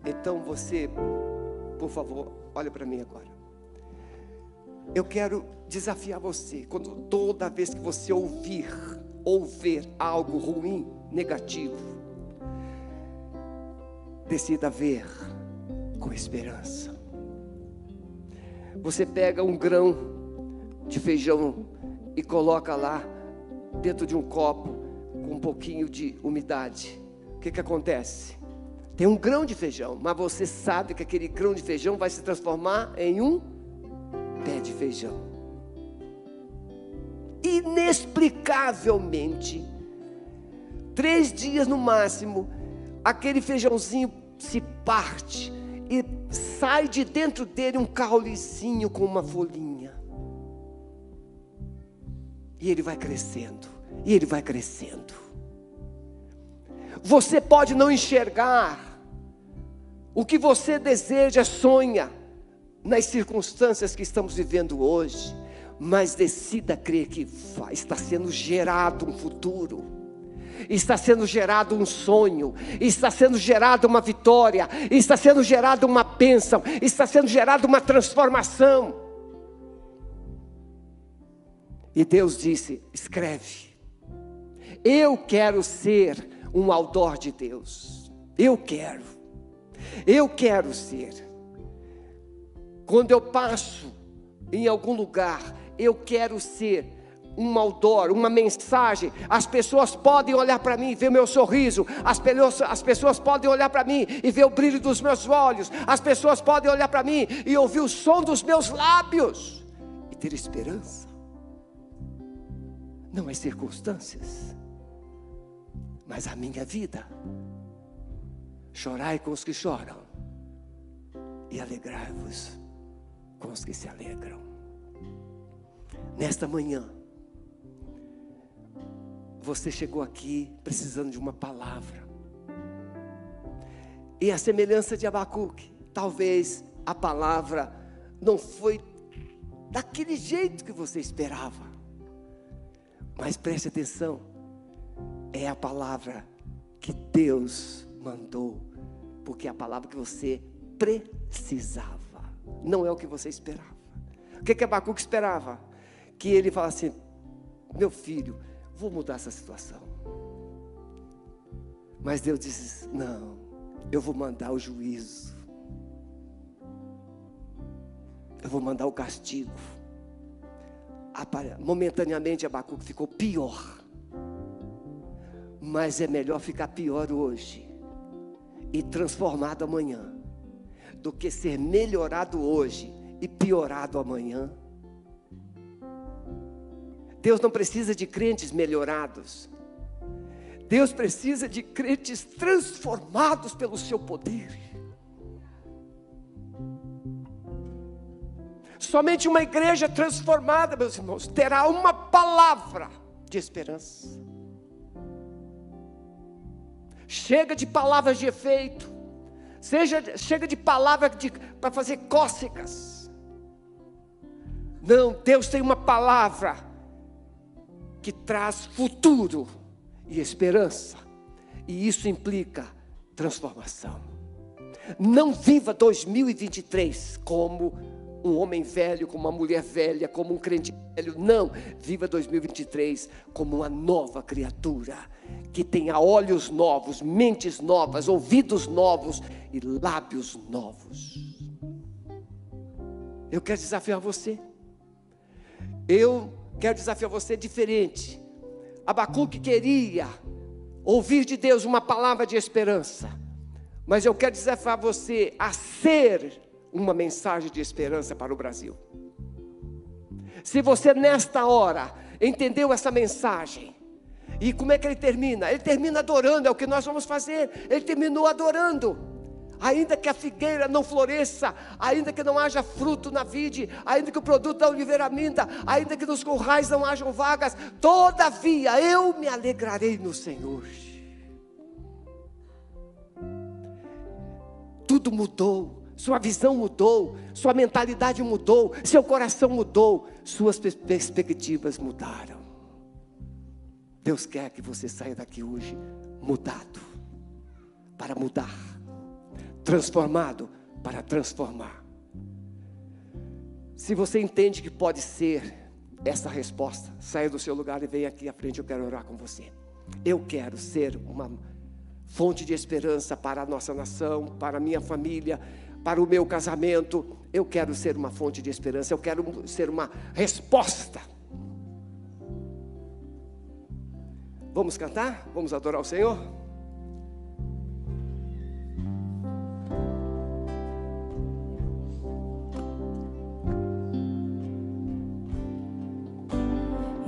Speaker 1: Então você, por favor, olha para mim agora. Eu quero desafiar você, quando toda vez que você ouvir ou ver algo ruim, negativo, decida ver com esperança. Você pega um grão de feijão e coloca lá dentro de um copo com um pouquinho de umidade. O que, que acontece? Tem um grão de feijão, mas você sabe que aquele grão de feijão vai se transformar em um pé de feijão. Inexplicavelmente, três dias no máximo, aquele feijãozinho se parte e sai de dentro dele um caulicinho com uma folhinha. E ele vai crescendo, e ele vai crescendo. Você pode não enxergar o que você deseja, sonha nas circunstâncias que estamos vivendo hoje, mas decida crer que está sendo gerado um futuro, está sendo gerado um sonho, está sendo gerada uma vitória, está sendo gerada uma bênção, está sendo gerada uma transformação. E Deus disse: escreve, eu quero ser um outdoor de Deus, eu quero, eu quero ser. Quando eu passo em algum lugar, eu quero ser um outdoor, uma mensagem. As pessoas podem olhar para mim e ver meu sorriso. As, pessoas, as pessoas podem olhar para mim e ver o brilho dos meus olhos. As pessoas podem olhar para mim e ouvir o som dos meus lábios e ter esperança. Não as circunstâncias, mas a minha vida. Chorai com os que choram e alegrai-vos com os que se alegram nesta manhã, você chegou aqui precisando de uma palavra. E a semelhança de Abacuque, talvez a palavra não foi daquele jeito que você esperava. Mas preste atenção, é a palavra que Deus mandou, porque é a palavra que você precisava, não é o que você esperava. O que, que Abacuque esperava? que ele fala assim: meu filho, vou mudar essa situação. Mas Deus disse: não, eu vou mandar o juízo, eu vou mandar o castigo. Momentaneamente Abacuque ficou pior, mas é melhor ficar pior hoje e transformado amanhã, do que ser melhorado hoje e piorado amanhã. Deus não precisa de crentes melhorados. Deus precisa de crentes transformados pelo seu poder. Somente uma igreja transformada, meus irmãos, terá uma palavra de esperança. Chega de palavras de efeito, seja, chega de palavras para fazer cócegas. Não, Deus tem uma palavra que traz futuro e esperança. E isso implica transformação. Não viva 2023 como um homem velho, como uma mulher velha, como um crente velho. Não, viva 2023 como uma nova criatura que tenha olhos novos, mentes novas, ouvidos novos e lábios novos. Eu quero desafiar você. Eu Quero desafiar você diferente. Abacuque queria ouvir de Deus uma palavra de esperança. Mas eu quero desafiar você a ser uma mensagem de esperança para o Brasil. Se você nesta hora entendeu essa mensagem, e como é que ele termina? Ele termina adorando, é o que nós vamos fazer. Ele terminou adorando ainda que a figueira não floresça, ainda que não haja fruto na vide, ainda que o produto da oliveira minta, ainda que nos currais não hajam vagas, todavia eu me alegrarei no Senhor. Tudo mudou, sua visão mudou, sua mentalidade mudou, seu coração mudou, suas perspectivas mudaram. Deus quer que você saia daqui hoje mudado, para mudar transformado para transformar. Se você entende que pode ser essa resposta, saia do seu lugar e venha aqui à frente, eu quero orar com você. Eu quero ser uma fonte de esperança para a nossa nação, para a minha família, para o meu casamento. Eu quero ser uma fonte de esperança, eu quero ser uma resposta. Vamos cantar? Vamos adorar o Senhor?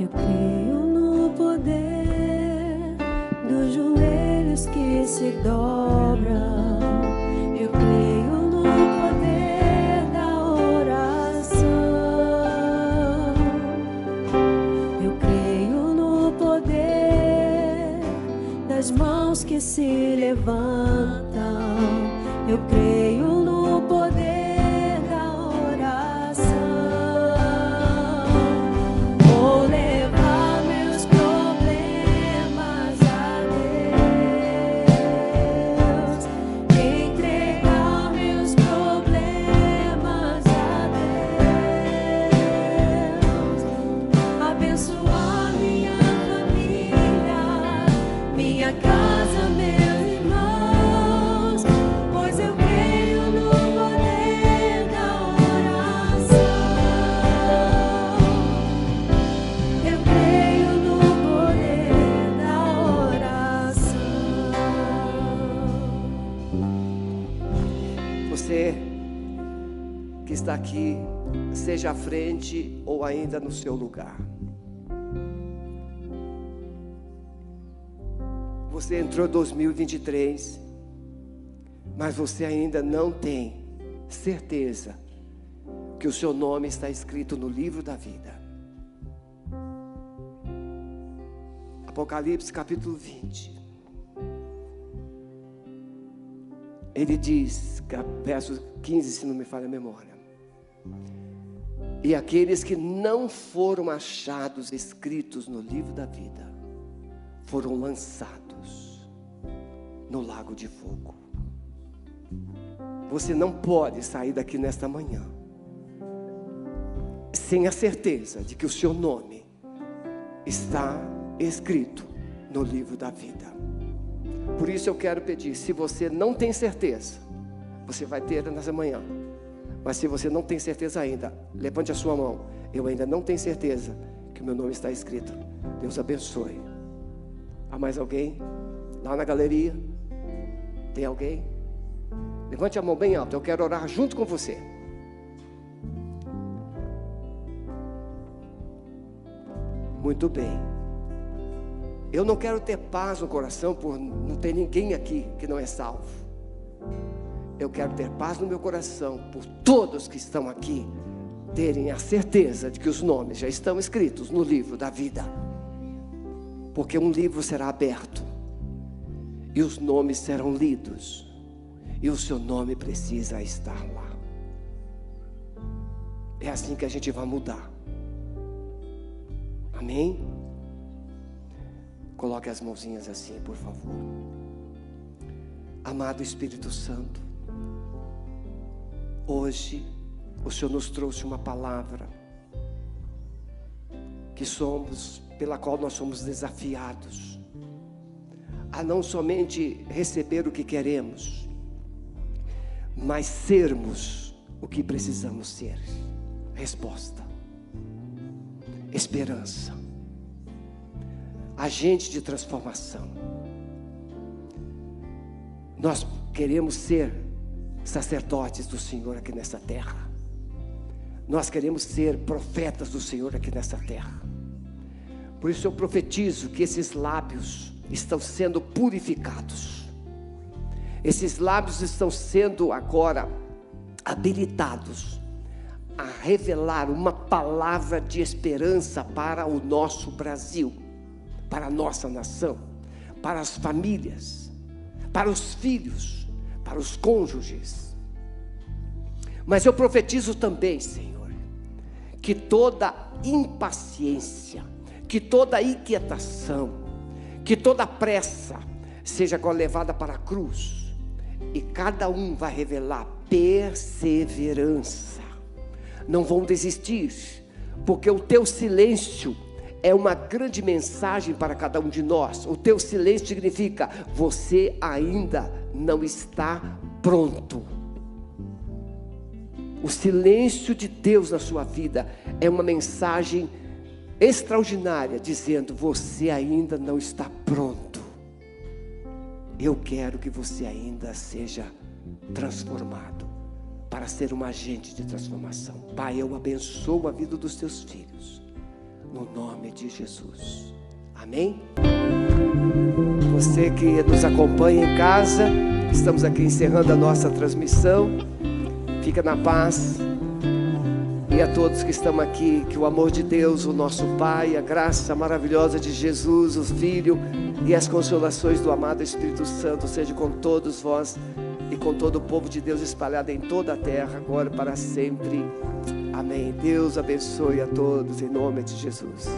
Speaker 2: Eu creio no poder dos joelhos que se dobram. Eu creio no poder da oração. Eu creio no poder das mãos que se levantam.
Speaker 1: Seja à frente ou ainda no seu lugar. Você entrou em 2023, mas você ainda não tem certeza que o seu nome está escrito no livro da vida. Apocalipse capítulo 20. Ele diz, verso 15, se não me falha a memória. E aqueles que não foram achados escritos no livro da vida foram lançados no lago de fogo. Você não pode sair daqui nesta manhã sem a certeza de que o seu nome está escrito no livro da vida. Por isso eu quero pedir, se você não tem certeza, você vai ter nessa manhã. Mas se você não tem certeza ainda, levante a sua mão. Eu ainda não tenho certeza que o meu nome está escrito. Deus abençoe. Há mais alguém? Lá na galeria? Tem alguém? Levante a mão bem alta. Eu quero orar junto com você. Muito bem. Eu não quero ter paz no coração por não ter ninguém aqui que não é salvo. Eu quero ter paz no meu coração por todos que estão aqui terem a certeza de que os nomes já estão escritos no livro da vida. Porque um livro será aberto e os nomes serão lidos, e o seu nome precisa estar lá. É assim que a gente vai mudar. Amém? Coloque as mãozinhas assim, por favor. Amado Espírito Santo, hoje o Senhor nos trouxe uma palavra que somos, pela qual nós somos desafiados a não somente receber o que queremos, mas sermos o que precisamos ser. Resposta, esperança agente de transformação. Nós queremos ser sacerdotes do Senhor aqui nessa terra. Nós queremos ser profetas do Senhor aqui nessa terra. Por isso eu profetizo que esses lábios estão sendo purificados. Esses lábios estão sendo agora habilitados a revelar uma palavra de esperança para o nosso Brasil para a nossa nação, para as famílias, para os filhos, para os cônjuges. Mas eu profetizo também, Senhor, que toda impaciência, que toda inquietação, que toda pressa seja agora levada para a cruz, e cada um vai revelar perseverança. Não vão desistir, porque o teu silêncio é uma grande mensagem para cada um de nós. O teu silêncio significa você ainda não está pronto. O silêncio de Deus na sua vida é uma mensagem extraordinária dizendo: você ainda não está pronto. Eu quero que você ainda seja transformado para ser um agente de transformação. Pai, eu abençoo a vida dos teus filhos no nome de Jesus. Amém? Você que nos acompanha em casa, estamos aqui encerrando a nossa transmissão. Fica na paz. E a todos que estão aqui, que o amor de Deus, o nosso Pai, a graça maravilhosa de Jesus, o Filho e as consolações do amado Espírito Santo seja com todos vós e com todo o povo de Deus espalhado em toda a terra, agora e para sempre. Amém. Deus abençoe a todos em nome de Jesus.